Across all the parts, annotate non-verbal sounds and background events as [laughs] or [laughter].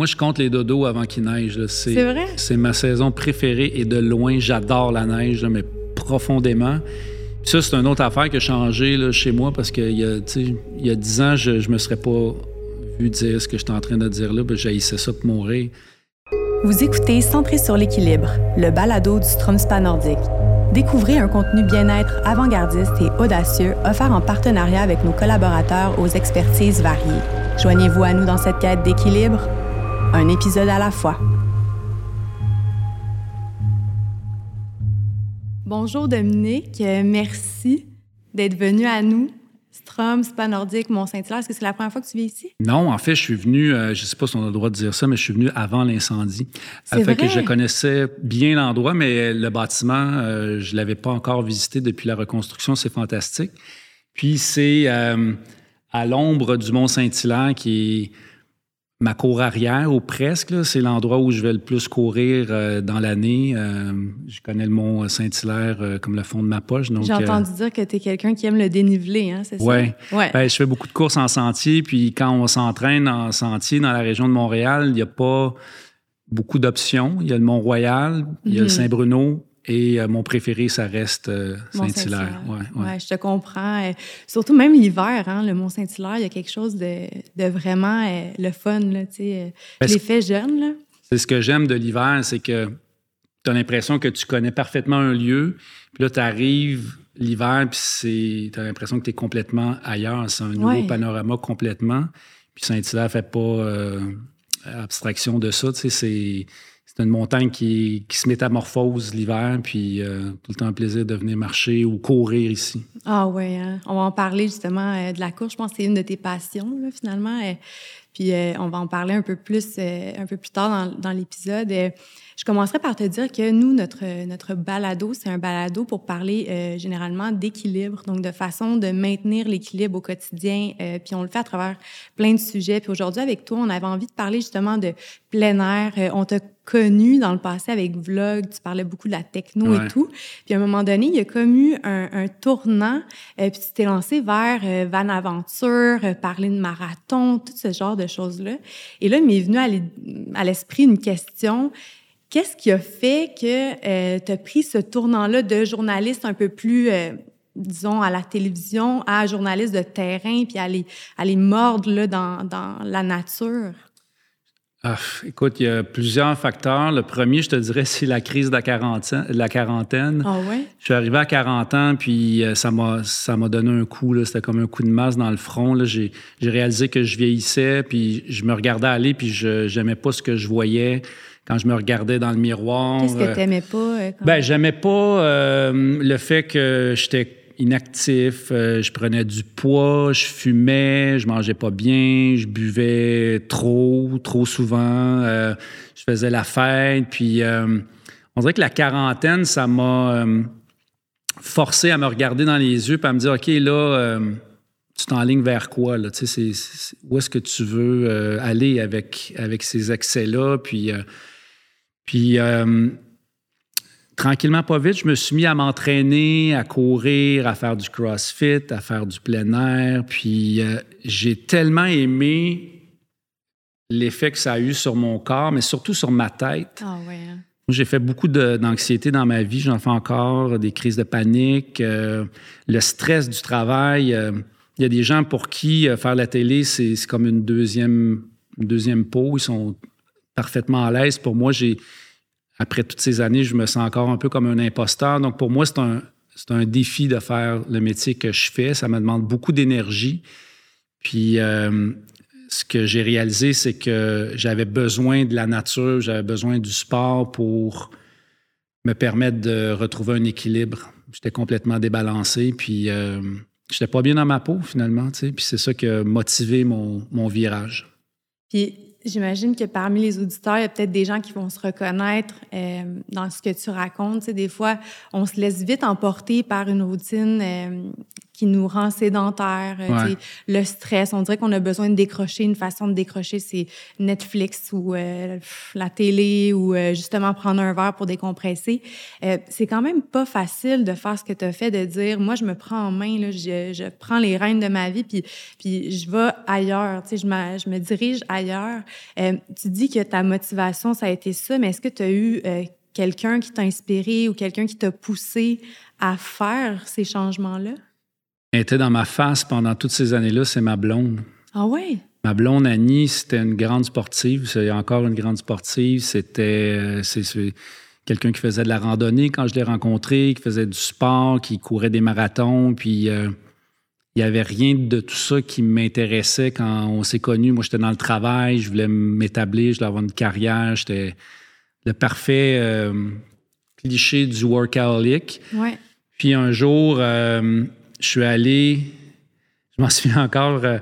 Moi, je compte les dodos avant qu'il neige. C'est vrai? C'est ma saison préférée et de loin, j'adore la neige, mais profondément. ça, c'est une autre affaire qui a changé là, chez moi parce qu'il y, a, il y a 10 ans, je ne me serais pas vu dire ce que j'étais en train de dire là. Ben, J'haïssais ça pour mourir. Vous écoutez Centré sur l'équilibre, le balado du Stromspa nordique. Découvrez un contenu bien-être avant-gardiste et audacieux offert en partenariat avec nos collaborateurs aux expertises variées. Joignez-vous à nous dans cette quête d'équilibre un épisode à la fois. Bonjour Dominique, euh, merci d'être venu à nous. Strom, Spa Nordique, Mont-Saint-Hilaire, est-ce que c'est la première fois que tu viens ici? Non, en fait, je suis venu, euh, je ne sais pas si on a le droit de dire ça, mais je suis venu avant l'incendie. C'est vrai? que je connaissais bien l'endroit, mais le bâtiment, euh, je ne l'avais pas encore visité depuis la reconstruction, c'est fantastique. Puis c'est à l'ombre du Mont-Saint-Hilaire qui est ma cour arrière ou presque. C'est l'endroit où je vais le plus courir euh, dans l'année. Euh, je connais le mont Saint-Hilaire euh, comme le fond de ma poche. J'ai entendu dire que tu es quelqu'un qui aime le dénivelé, hein, c'est ouais. ça? Oui. Ben, je fais beaucoup de courses en sentier. Puis quand on s'entraîne en sentier dans la région de Montréal, il n'y a pas beaucoup d'options. Il y a le Mont-Royal, il y a le mhm. Saint-Bruno, et euh, mon préféré, ça reste euh, Saint-Hilaire. Ouais, ouais. je te comprends. Euh, surtout même l'hiver, hein, le Mont-Saint-Hilaire, il y a quelque chose de, de vraiment le fun, là, l'effet jeune. C'est ce que j'aime de l'hiver, c'est que tu as l'impression que tu connais parfaitement un lieu, puis là, tu arrives l'hiver, puis tu as l'impression que tu es complètement ailleurs. C'est un nouveau panorama complètement. Puis Saint-Hilaire fait pas abstraction de ça, tu sais, c'est c'est montagne qui, se métamorphose l'hiver, puis euh, tout le temps un plaisir de venir marcher ou courir ici. Ah oui, hein. on va en parler justement euh, de la course. Je pense que c'est une de tes passions, finalement. Euh, puis on va en parler un peu plus, un peu plus tard dans, dans l'épisode. Je commencerai par te dire que nous, notre, notre balado, c'est un balado pour parler généralement d'équilibre, donc de façon de maintenir l'équilibre au quotidien. Puis on le fait à travers plein de sujets. Puis aujourd'hui, avec toi, on avait envie de parler justement de plein air. On t'a connu dans le passé avec Vlog, tu parlais beaucoup de la techno et tout. Puis à un moment donné, il y a comme eu un, un tournant, puis tu t'es lancé vers Van Aventure, parler de marathon, tout ce genre de choses-là. Et là, il m'est venu à l'esprit une question Qu'est-ce qui a fait que euh, tu as pris ce tournant-là de journaliste un peu plus, euh, disons, à la télévision, à journaliste de terrain, puis à les, à les mordre là, dans, dans la nature? Ah, écoute, il y a plusieurs facteurs. Le premier, je te dirais, c'est la crise de la quarantaine. la quarantaine. Ah ouais? Je suis arrivé à 40 ans, puis euh, ça m'a, ça m'a donné un coup. C'était comme un coup de masse dans le front. Là. J'ai, j'ai réalisé que je vieillissais, puis je me regardais aller, puis je n'aimais pas ce que je voyais quand je me regardais dans le miroir. Qu'est-ce que euh, tu n'aimais pas? Euh, ben, j'aimais pas euh, le fait que j'étais inactif, je prenais du poids, je fumais, je mangeais pas bien, je buvais trop, trop souvent, je faisais la fête, puis on dirait que la quarantaine, ça m'a forcé à me regarder dans les yeux, et à me dire, OK, là, tu t'enlignes vers quoi? Tu sais, où est-ce que tu veux aller avec, avec ces excès-là? Puis puis, euh, tranquillement, pas vite, je me suis mis à m'entraîner, à courir, à faire du crossfit, à faire du plein air. Puis, euh, j'ai tellement aimé l'effet que ça a eu sur mon corps, mais surtout sur ma tête. Ah ouais. Hein. J'ai fait beaucoup d'anxiété dans ma vie, j'en fais encore, des crises de panique, euh, le stress du travail. Il y a des gens pour qui faire la télé, c'est comme une deuxième, une deuxième peau. Ils sont parfaitement à l'aise. Pour moi, j'ai après toutes ces années, je me sens encore un peu comme un imposteur. Donc, pour moi, c'est un, un défi de faire le métier que je fais. Ça me demande beaucoup d'énergie. Puis, euh, ce que j'ai réalisé, c'est que j'avais besoin de la nature, j'avais besoin du sport pour me permettre de retrouver un équilibre. J'étais complètement débalancé, puis euh, j'étais pas bien dans ma peau, finalement. Puis c'est ça qui a motivé mon, mon virage. Puis J'imagine que parmi les auditeurs, il y a peut-être des gens qui vont se reconnaître euh, dans ce que tu racontes. Tu sais, des fois, on se laisse vite emporter par une routine euh, qui nous rend sédentaires, euh, le stress. On dirait qu'on a besoin de décrocher. Une façon de décrocher, c'est Netflix ou euh, la télé ou euh, justement prendre un verre pour décompresser. c'est quand même pas facile de faire ce que tu as fait, de dire, moi, je me prends en main, là, je, je prends les rênes de ma vie, puis, puis je vais ailleurs, je, je me dirige ailleurs. tu dis que ta motivation, ça a été ça, mais est-ce que tu as eu quelqu'un qui t'a inspiré ou quelqu'un qui t'a poussé à faire ces changements-là? Était dans ma face pendant toutes ces années-là, c'est ma blonde. Ah oui? Ma blonde Annie, c'était une grande sportive. C'est encore une grande sportive. C'était c'est, quelqu'un qui faisait de la randonnée quand je l'ai rencontré, qui faisait du sport, qui courait des marathons. Puis euh, il n'y avait rien de tout ça qui m'intéressait quand on s'est connus. Moi, j'étais dans le travail, je voulais m'établir, je voulais avoir une carrière. J'étais le parfait euh, cliché du workaholic. Ouais. Puis un jour, euh, je suis allé, je m'en [laughs] souviens encore, euh,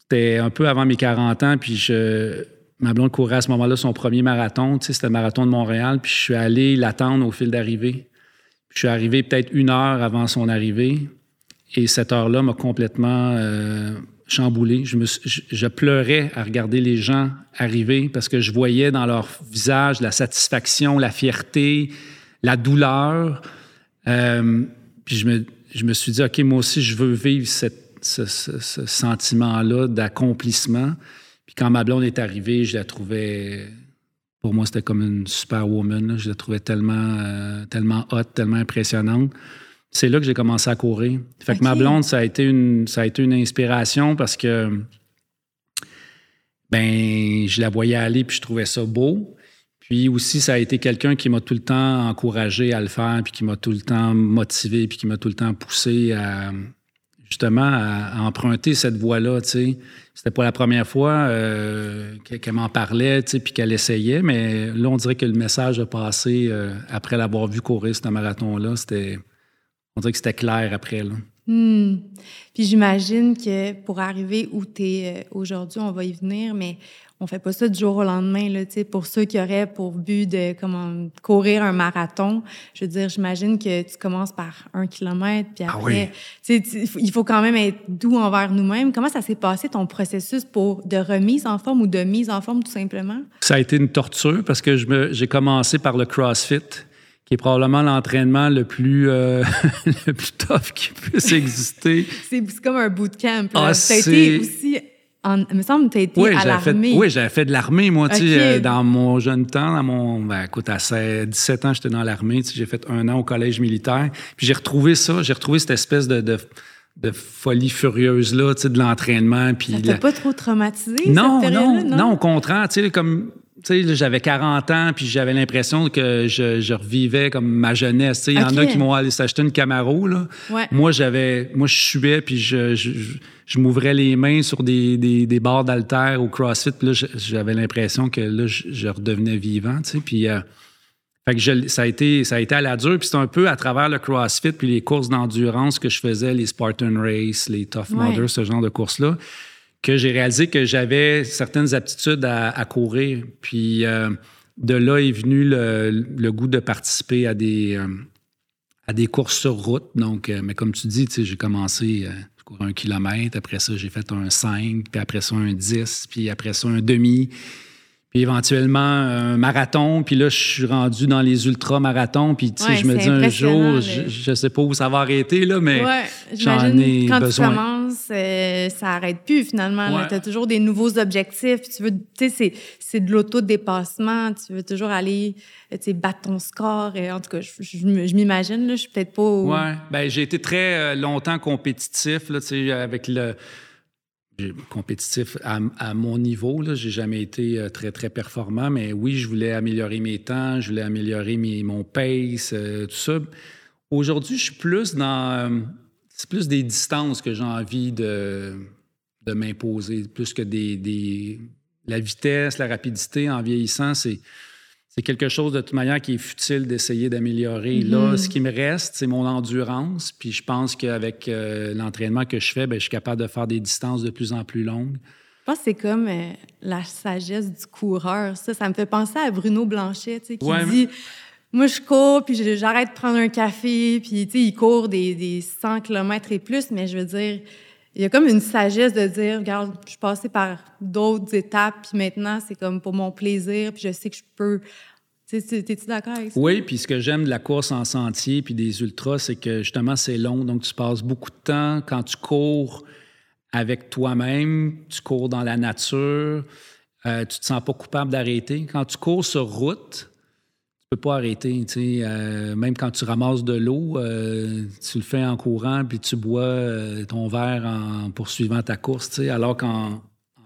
c'était un peu avant mes 40 ans, puis je, ma blonde courait à ce moment-là son premier marathon, tu sais, c'était le marathon de Montréal, puis je suis allé l'attendre au fil d'arrivée. Je suis arrivé peut-être une heure avant son arrivée, et cette heure-là m'a complètement euh, chamboulé. Je, pleurais à regarder les gens arriver parce que je voyais dans leur visage la satisfaction, la fierté, la douleur. Euh, puis je me, je me suis dit, OK, moi aussi, je veux vivre cette, ce, ce, sentiment-là d'accomplissement. Puis quand ma blonde est arrivée, je la trouvais, pour moi, c'était comme une superwoman. Je la trouvais tellement, euh, tellement hot, tellement impressionnante. C'est là que j'ai commencé à courir. Fait que ma blonde, ça a, été une, ça a été une inspiration parce que ben, je la voyais aller puis je trouvais ça beau. Puis aussi, ça a été quelqu'un qui m'a tout le temps encouragé à le faire, puis qui m'a tout le temps motivé, puis qui m'a tout le temps poussé à justement à, emprunter cette voie-là. Tu sais. C'était pas la première fois euh, qu'elle m'en parlait, tu sais, puis qu'elle essayait, mais là, on dirait que le message a passé euh, après l'avoir vu courir ce marathon-là. C'était, on dirait que c'était clair après. Là. Hmm. Puis j'imagine que pour arriver où tu es euh, aujourd'hui, on va y venir, mais on fait pas ça du jour au lendemain. Là, pour ceux qui auraient pour but de comment, courir un marathon, je veux dire, j'imagine que tu commences par un kilomètre, puis ah après, il faut quand même être doux envers nous-mêmes. Comment ça s'est passé ton processus pour de remise en forme ou de mise en forme tout simplement? Ça a été une torture parce que j'ai commencé par le CrossFit qui est probablement l'entraînement le plus euh, [laughs] le plus tough qui puisse exister. c'est comme un bootcamp. Ah, ça a été aussi il me semble que tu as été à l'armée. Oui, j'avais fait de l'armée, moi, tu sais, euh, dans mon jeune temps, dans mon, ben, écoute, à 17 ans, j'étais dans l'armée, tu sais, j'ai fait un an au collège militaire, puis j'ai retrouvé ça, j'ai retrouvé cette espèce de, de, de folie furieuse, là, tu sais, de l'entraînement, puis... Ça t'a pas trop traumatisé, non, cette non, non, non, au contraire, tu sais, comme tu sais, j'avais 40 ans, puis j'avais l'impression que je, revivais comme ma jeunesse. Il y en a qui m'ont allé s'acheter une Camaro. Là. Moi, j'avais, moi, je suais, puis je, je, m'ouvrais les mains sur des, des, des barres d'altère au CrossFit. Puis là, j'avais l'impression que là, je, redevenais vivant. Tu sais, puis... Euh, fait que ça, a été, ça a été à la dure. Puis c'est un peu à travers le CrossFit puis les courses d'endurance que je faisais, les Spartan Race, les Tough Mudder, ce genre de courses-là, que j'ai réalisé que j'avais certaines aptitudes à, courir. Puis euh, de là est venu le, goût de participer à des, euh, à des courses sur route. Donc, mais comme tu dis, j'ai commencé courir un kilomètre. Après ça, j'ai fait un 5, puis après ça, un 10, puis après ça, un demi puis éventuellement un marathon. Puis là, je suis rendu dans les ultra-marathons. Puis, tu sais, je me dis un jour, je, sais pas où ça va arrêter, là, mais j'en ai quand besoin. tu commences, euh, ça arrête plus, finalement. Tu as toujours des nouveaux objectifs. tu veux, tu sais, c'est de l'autodépassement. Tu veux toujours aller, tu sais, battre ton score. Et, en tout cas, je, je, m'imagine, là, je suis peut-être pas... Oui, ben j'ai été très euh, longtemps compétitif, là, tu sais, avec le compétitif à, mon niveau. Je n'ai jamais été euh, très, très performant, mais oui, je voulais améliorer mes temps, je voulais améliorer mon pace, euh, tout ça. Aujourd'hui, je suis plus dans... Euh, c'est plus des distances que j'ai envie de, de m'imposer, plus que des, des, La vitesse, la rapidité en vieillissant, c'est c'est quelque chose de toute manière qui est futile d'essayer d'améliorer. Là, mhm. ce qui me reste, c'est mon endurance. Puis je pense qu'avec euh, l'entraînement que je fais, bien, je suis capable de faire des distances de plus en plus longues. Je pense que c'est comme euh, la sagesse du coureur. Ça, ça me fait penser à Bruno Blanchet, qui dit moi, je cours, puis j'arrête de prendre un café, puis, tu sais, il court des, des 100 km et plus, mais je veux dire, il y a comme une sagesse de dire, regarde, je suis passée par d'autres étapes, puis maintenant, c'est comme pour mon plaisir, puis je sais que je peux... T'es-tu d'accord avec ça? Oui, puis ce que j'aime de la course en sentier puis des ultras, c'est que justement, c'est long. Donc, tu passes beaucoup de temps quand tu cours avec toi-même, tu cours dans la nature, euh, tu te sens pas coupable d'arrêter. Quand tu cours sur route, peux pas arrêter. Euh, même quand tu ramasses de l'eau, euh, tu le fais en courant, puis tu bois euh, ton verre en poursuivant ta course. Alors qu'en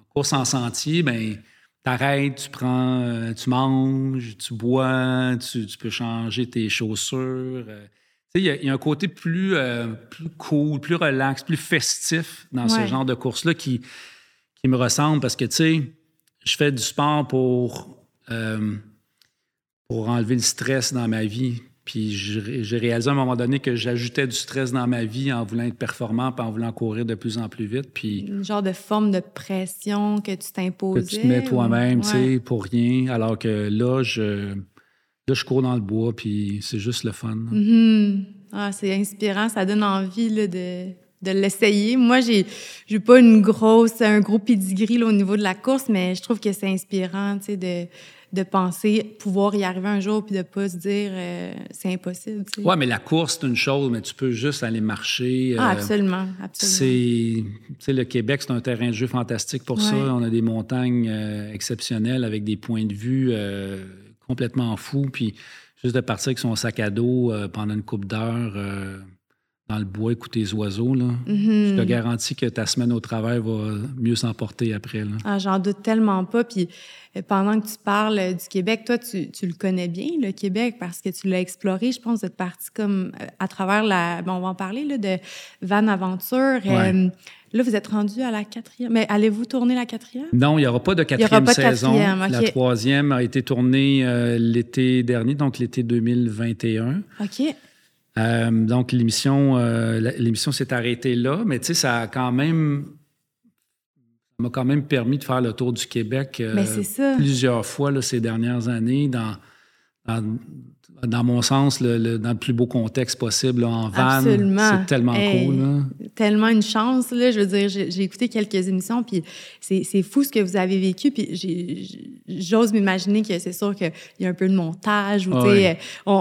course en sentier, ben t'arrêtes, tu prends, tu manges, tu bois, tu, peux changer tes chaussures. il y, a un côté plus, plus cool, plus relax, plus festif dans ce genre de course-là qui, qui me ressemble parce que, tu sais, je fais du sport pour pour enlever le stress dans ma vie. Puis j'ai réalisé à un moment donné que j'ajoutais du stress dans ma vie en voulant être performant puis en voulant courir de plus en plus vite. Puis Une genre de forme de pression que tu t'imposais. Que tu te mets toi-même, tu sais, pour rien. Alors que là, je, là, je cours dans le bois, puis c'est juste le fun. Mm-hmm. ah, c'est inspirant, ça donne envie là, de, de l'essayer. Moi, j'ai j'ai pas une grosse, un gros pedigree au niveau de la course, mais je trouve que c'est inspirant, tu sais, de de penser pouvoir y arriver un jour puis de pas se dire euh, c'est impossible. Tu Ouais, mais la course, c'est une chose, mais tu peux juste aller marcher. Ah, euh, absolument, absolument. C'est, le Québec, c'est un terrain de jeu fantastique pour ça. On a des montagnes euh, exceptionnelles avec des points de vue complètement fous. Puis juste de partir avec son sac à dos pendant une coupe d'heure dans le bois, écouter les oiseaux, là, mm-hmm. je te garantis que ta semaine au travail va mieux s'emporter après. Ah, j'en doute tellement pas. Puis euh, pendant que tu parles euh, du Québec, toi, tu, tu, le connais bien, le Québec, parce que tu l'as exploré. Je pense que tu partie comme euh, à travers la... Bon, on va en parler, là, de Van Aventure. là, vous êtes rendu à la quatrième. Mais allez-vous tourner la quatrième? Non, il n'y aura pas de quatrième pas saison. La troisième a été tournée l'été dernier, donc l'été 2021. OK. Euh, donc, l'émission, euh, l'émission s'est arrêtée là, mais tu sais, ça a quand même m'a quand même permis de faire le tour du Québec euh, plusieurs fois là, ces dernières années dans, dans mon sens, le, dans le plus beau contexte possible, en van. C'est tellement cool. Tellement une chance. Là. Je veux dire, j'ai écouté quelques émissions, puis c'est fou ce que vous avez vécu. Puis j'ose m'imaginer que c'est sûr qu'il y a un peu de montage, ou,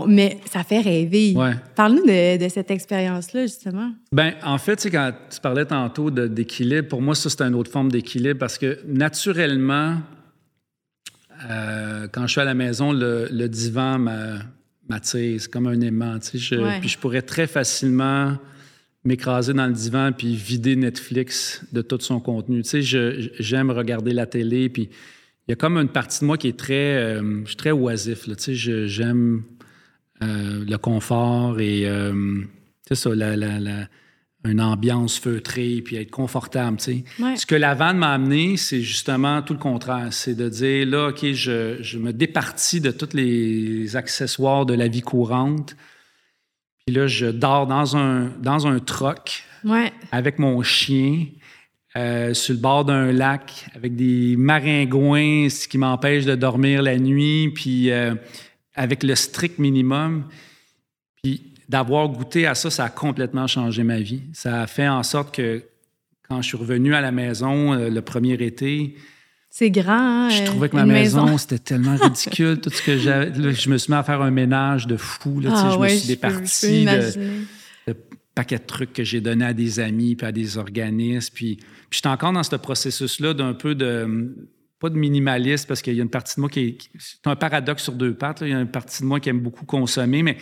mais ça fait rêver. Parle-nous de, cette expérience-là, justement. Ben en fait, quand tu parlais tantôt d'équilibre, pour moi, ça, c'est une autre forme d'équilibre parce que naturellement, euh, quand je suis à la maison, le, le divan m'a c'est comme un aimant. Puis je pourrais très facilement m'écraser dans le divan puis vider Netflix de tout son contenu. Tu sais, j'aime regarder la télé, puis il y a comme une partie de moi qui est très, euh, je suis très oisif. Là, tu sais, j'aime euh, le confort et, euh, c'est ça, la, la une ambiance feutrée, puis être confortable. Tu sais. Ce que la vanne m'a amené, c'est justement tout le contraire. C'est de dire, là, OK, je, je, me départis de tous les accessoires de la vie courante. Puis là, je dors dans un, dans un troc avec mon chien. Euh, sur le bord d'un lac avec des maringouins, ce qui m'empêche de dormir la nuit, puis euh, avec le strict minimum. Puis d'avoir goûté à ça, ça a complètement changé ma vie. Ça a fait en sorte que quand je suis revenu à la maison euh, le premier été, c'est grand. Hein, je trouvais que ma maison, [laughs] c'était tellement ridicule. tout ce que j'avais. Je me suis mis à faire un ménage de fou. Là, ah, je me suis départi de, paquet de trucs que j'ai donnés à des amis puis à des organismes. Puis, puis j'étais encore dans ce processus-là d'un peu de pas de minimaliste parce qu'il y a une partie de moi qui est. C'est un paradoxe sur deux pattes. Il y a une partie de moi qui aime beaucoup consommer, mais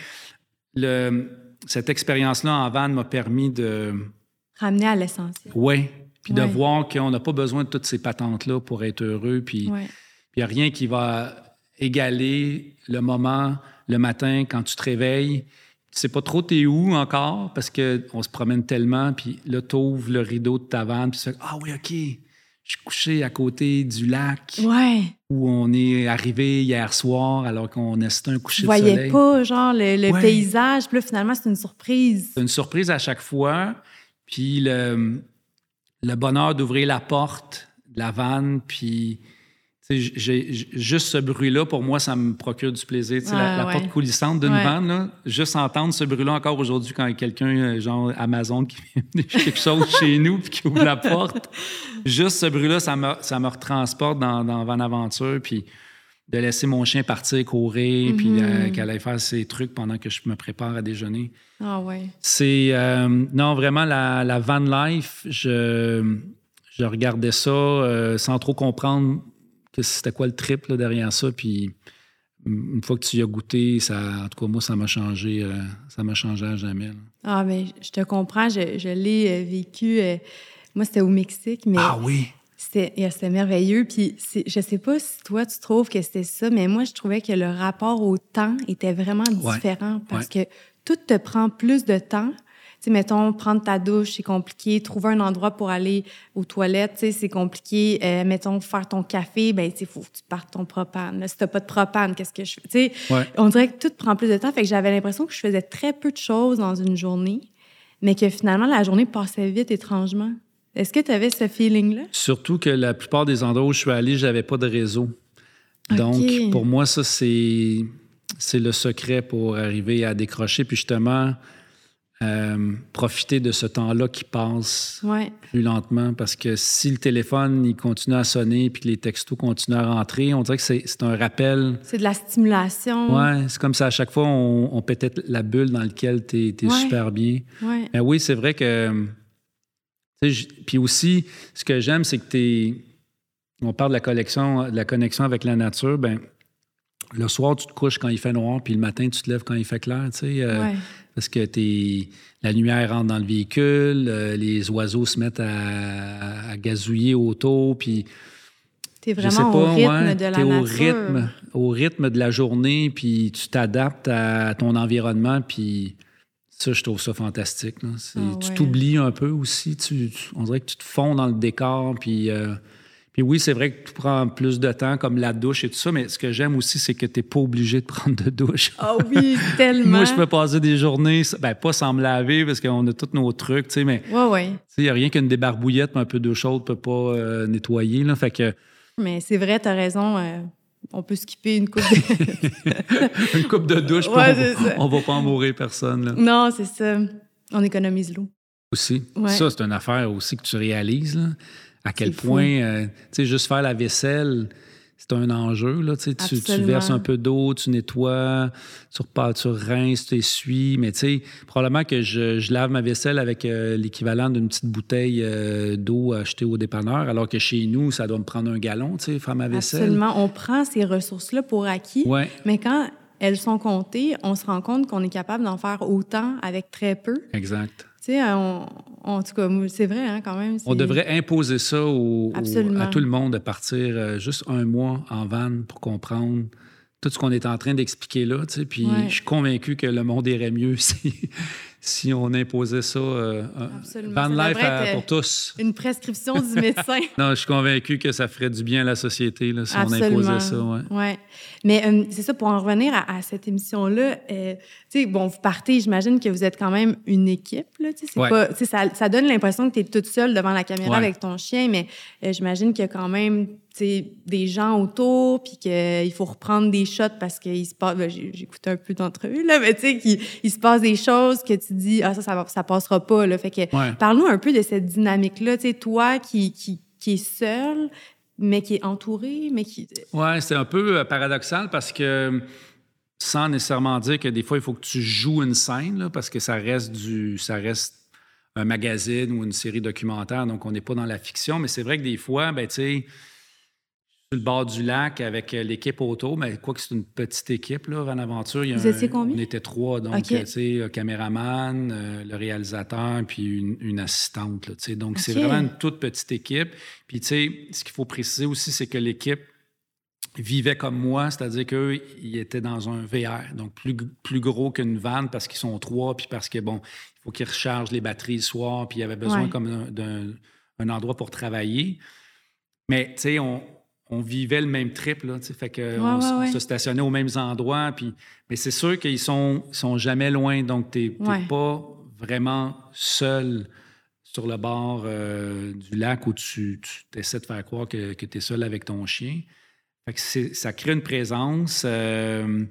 le, cette expérience-là en van m'a permis de... Ramener à l'essentiel. Oui. Puis de voir qu'on n'a pas besoin de toutes ces patentes-là pour être heureux. Puis il n'y a rien qui va égaler le moment, le matin, quand tu te réveilles. Tu sais pas trop t'es où encore parce qu'on se promène tellement. Puis là, tu ouvres le rideau de ta vanne. Puis tu fais « Ah oui, OK je suis couché à côté du lac où on est arrivé hier soir alors qu'on assistait un coucher de soleil. Voyais pas, genre, le, paysage. Puis là, finalement, c'est une surprise. C'est une surprise à chaque fois. Puis le, le bonheur d'ouvrir la porte de la vanne, puis juste ce bruit-là, pour moi, ça me procure du plaisir. la, porte coulissante d'une vanne, juste entendre ce bruit-là encore aujourd'hui quand quelqu'un, euh, genre Amazon, qui vient [laughs] quelque chose chez nous puis qui ouvre la porte, juste ce bruit-là, ça me, ça me retransporte dans, dans Van Aventure. Puis de laisser mon chien partir courir, puis euh, mhm. qu'elle aille faire ses trucs pendant que je me prépare à déjeuner. Ah ouais. C'est euh, non vraiment la, van life. Je, je regardais ça euh, sans trop comprendre c'était quoi le trip derrière ça. Puis une fois que tu y as goûté, ça, en tout cas moi ça m'a changé, ça m'a changé à jamais. Ah mais je te comprends. Je, je l'ai vécu. moi c'était au Mexique, mais. Ah oui. C'était merveilleux. Puis je sais pas si toi, tu trouves que c'était ça, mais moi, je trouvais que le rapport au temps était vraiment différent parce que tout te prend plus de temps. Tu sais, mettons, prendre ta douche, c'est compliqué. Trouver un endroit pour aller aux toilettes, tu sais, c'est compliqué. Euh, mettons, faire ton café, ben, tu faut que tu partes ton propane. Si t'as pas de propane, qu'est-ce que je fais? Tu sais, on dirait que tout prend plus de temps. Fait que j'avais l'impression que je faisais très peu de choses dans une journée, mais que finalement, la journée passait vite étrangement. Est-ce que tu avais ce feeling-là? Surtout que la plupart des endroits où je suis allé, j'avais pas de réseau. Donc, pour moi, ça, c'est, c'est le secret pour arriver à décrocher. Puis justement, euh, profiter de ce temps-là qui passe plus lentement. Parce que si le téléphone il continue à sonner puis que les textos continuent à rentrer, on dirait que c'est, un rappel. C'est de la stimulation. Oui, c'est comme ça. À chaque fois, on, pétait la bulle dans laquelle tu es, super bien. Ouais. Ben oui, c'est vrai que puis aussi, ce que j'aime, c'est que tu On parle de la, collection, de la connexion avec la nature. Ben, le soir, tu te couches quand il fait noir, puis le matin, tu te lèves quand il fait clair, tu sais. Euh, parce que es, la lumière rentre dans le véhicule, euh, les oiseaux se mettent à, gazouiller autour, puis... T'es vraiment au rythme de la es au rythme, au rythme de la journée, puis tu t'adaptes à ton environnement, puis ça, je trouve ça fantastique. Ah tu t'oublies un peu aussi. Tu, on dirait que tu te fonds dans le décor. Puis, euh, puis oui, c'est vrai que tu prends plus de temps, comme la douche et tout ça. Mais ce que j'aime aussi, c'est que tu n'es pas obligé de prendre de douche. Ah oui, [laughs] tellement. Moi, je peux passer des journées, ben, pas sans me laver, parce qu'on a tous nos trucs, tu sais, mais il n'y a rien qu'une débarbouillette, mais un peu d'eau chaude ne peut pas euh, nettoyer. Là, fait que... Mais c'est vrai, tu as raison. Euh, on peut skipper une coupe de... [laughs] une coupe de douche, on, ne va pas en mourir personne. Non, c'est ça. On économise l'eau. Aussi. Ça, c'est une affaire aussi que tu réalises, à quel point, euh, tu sais, juste faire la vaisselle, c'est un enjeu. Là, tu, tu, verses un peu d'eau, tu nettoies, tu repars, tu rinces, tu essuies. Mais tu sais, probablement que je, lave ma vaisselle avec euh, l'équivalent d'une petite bouteille euh, d'eau achetée au dépanneur, alors que chez nous, ça doit me prendre un gallon, tu sais, faire ma vaisselle. Absolument. On prend ces ressources-là pour acquis. Mais quand elles sont comptées, on se rend compte qu'on est capable d'en faire autant avec très peu. Exact. Tu sais, en tout cas, c'est vrai hein, quand même. On devrait imposer ça à tout le monde de partir euh, juste un mois en van pour comprendre tout ce qu'on est en train d'expliquer là. Tu sais, puis je suis convaincu que le monde irait mieux [laughs] si, si on imposait ça. Euh, van life pour tous. Une prescription du médecin. [laughs] non, je suis convaincu que ça ferait du bien à la société là, si on imposait ça. Ouais. ouais. Mais euh, c'est ça, pour en revenir à, cette émission-là, euh, tu sais, bon, vous partez, j'imagine que vous êtes quand même une équipe. Là, ouais. pas, ça, ça donne l'impression que tu es toute seule devant la caméra avec ton chien, mais j'imagine qu'il y a quand même des gens autour, puis qu'il faut reprendre des shots parce qu'il se passe. Ben, j'ai écouté un peu d'entrevue, là, mais tu sais, qu'il il se passe des choses que tu dis, ah, ça, ça, ça passera pas, là. Fait que, parle-nous un peu de cette dynamique-là, tu sais, toi qui, qui, qui est seul, mais qui est entouré, mais qui. Ouais, c'est un peu euh, paradoxal parce que sans nécessairement dire que des fois, il faut que tu joues une scène, là, parce que ça reste du. ça reste un magazine ou une série documentaire, donc on n'est pas dans la fiction, mais c'est vrai que des fois, ben, tu sais, sur le bord du lac avec euh, l'équipe auto, mais quoi que c'est une petite équipe, là, Van Aventure. Vous étiez combien? On était trois, donc, tu sais, caméraman, euh, le réalisateur, puis une, assistante, là, tu sais. Donc, c'est vraiment une toute petite équipe. Puis, tu sais, ce qu'il faut préciser aussi, c'est que l'équipe vivait comme moi, c'est-à-dire qu'eux, ils étaient dans un VR, donc plus, plus gros qu'une vanne parce qu'ils sont trois, puis parce que, bon, il faut qu'ils rechargent les batteries le soir, puis il y avait besoin comme d'un endroit pour travailler. Mais, tu sais, on on vivait le même trip, là, fait que on, se stationnait aux mêmes endroits, puis, mais c'est sûr qu'ils sont, sont jamais loin, donc tu n'es pas vraiment seul sur le bord euh, du lac où tu, tu essaies de faire croire que, que tu es seul avec ton chien. ça crée une présence. mais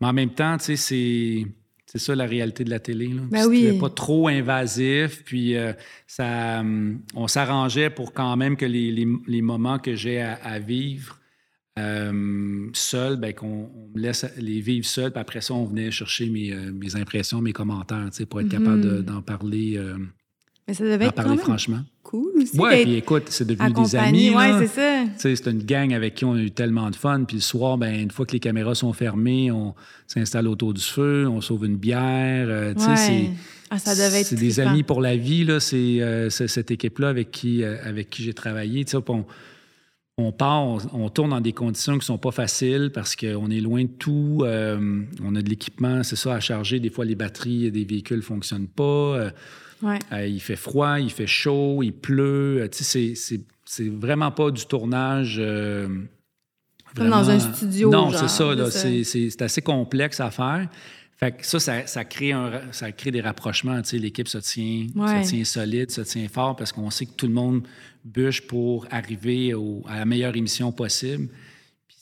en même temps, tu sais, c'est c'est ça la réalité de la télé. Là. Ben oui. pas trop invasif, puis euh, ça, hum, on s'arrangeait pour quand même que les, les, moments que j'ai à, vivre euh, seul, ben, qu'on me laisse les vivre seul, puis après ça, on venait chercher mes, euh, mes impressions, mes commentaires, pour être capable mm-hmm. d'en parler. Euh, mais ça devait être parler franchement. Cool aussi. Oui, puis écoute, c'est devenu des amis. Oui, c'est ça. C'est une gang avec qui on a eu tellement de fun. Puis le soir, ben, une fois que les caméras sont fermées, on s'installe autour du feu, on sauve une bière. Euh, ouais. ah, C'est des amis pour la vie, là. C'est euh, cette équipe-là avec qui, euh, avec qui j'ai travaillé. On, on part, on, tourne dans des conditions qui ne sont pas faciles parce qu'on est loin de tout. on a de l'équipement, c'est ça, à charger. Des fois, les batteries des véhicules ne fonctionnent pas. Euh, il fait froid, il fait chaud, il pleut. Euh, c'est, c'est, vraiment pas du tournage. Euh, Comme dans un studio. Non, c'est ça. C'est, assez complexe à faire. Fait ça, ça, crée un, ça crée des rapprochements. L'équipe se tient, se tient solide, se tient fort parce qu'on sait que tout le monde bûche pour arriver à la meilleure émission possible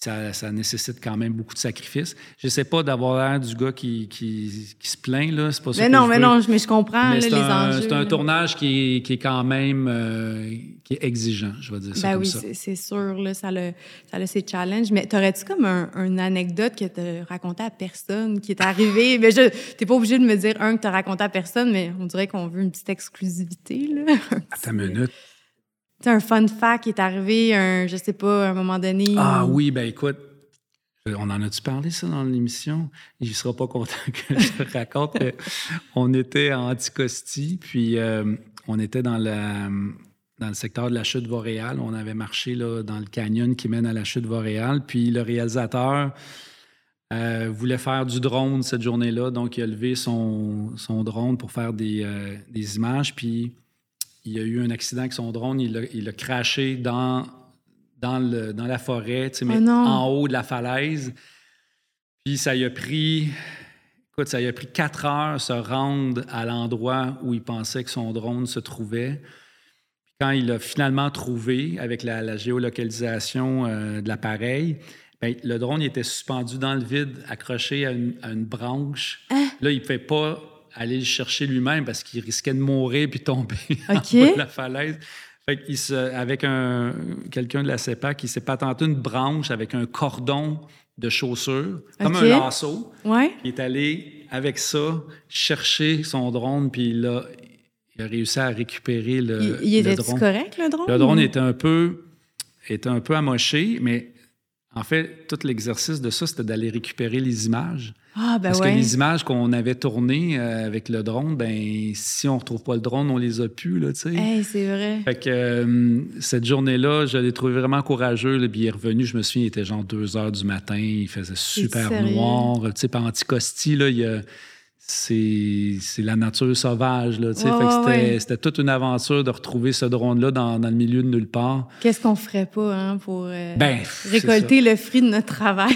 ça, nécessite quand même beaucoup de sacrifices. Je sais pas d'avoir l'air du gars qui, qui, se plaint, là. C'est pas ça mais non, mais non, mais je comprends les enjeux. C'est un tournage qui est, qui est quand même euh, qui est exigeant, je vais dire ça ben comme oui, c'est sûr, là, ça, a, ça a ses challenges. Mais t'aurais-tu comme un, une anecdote que tu raconté à personne qui est arrivée? mais [laughs] je t'es pas obligé de me dire un que tu raconté à personne, mais on dirait qu'on veut une petite exclusivité, là. Attends une minute un fun fact qui est arrivé, un, je sais pas, à un moment donné. Ah oui, ben écoute, euh, on en a-tu parlé, ça, dans l'émission? Il ne sera pas content [laughs] que je te raconte. on était en Anticosti, puis euh, on était dans, la, dans le secteur de la chute Voréal. On avait marché là, dans le canyon qui mène à la chute Voréal. Puis le réalisateur euh, voulait faire du drone cette journée-là. Donc, il a levé son, son drone pour faire des, des images. Puis il y a eu un accident avec son drone, il a, il a craché dans, dans, le, dans la forêt, mais oh en haut de la falaise. Puis ça y a pris, écoute, ça y a pris quatre heures se rendre à l'endroit où il pensait que son drone se trouvait. Puis quand il a finalement trouvé, avec la, géolocalisation euh, de l'appareil, bien, le drone il était suspendu dans le vide, accroché à une, branche. Hein? Là, il ne pouvait pas aller le chercher lui-même parce qu'il risquait de mourir puis tomber [laughs] de la falaise. Fait qu'il se, avec un, quelqu'un de la CEPAC, il s'est patenté une branche avec un cordon de chaussures, comme un lasso. Ouais. Il est allé avec ça chercher son drone, puis il a, il a réussi à récupérer le, il, il était drone. correct, le drone? Le drone était un peu, était un peu amoché, mais en fait, tout l'exercice de ça, c'était d'aller récupérer les images. Ah, ben Parce que les images qu'on avait tournées euh, avec le drone, ben si on retrouve pas le drone, on les a plus, là, tu sais. c'est vrai. Fait que euh, cette journée-là, je l'ai trouvé vraiment courageux. Il est revenu, je me souviens, il était genre 2 heures du matin, il faisait super noir. Tu sais, par Anticosti, là, il y a c'est la nature sauvage. Là, c'était toute une aventure de retrouver ce drone-là dans, dans, le milieu de nulle part. Qu'est-ce qu'on ferait pas hein, pour euh, ben, récolter le fruit de notre travail?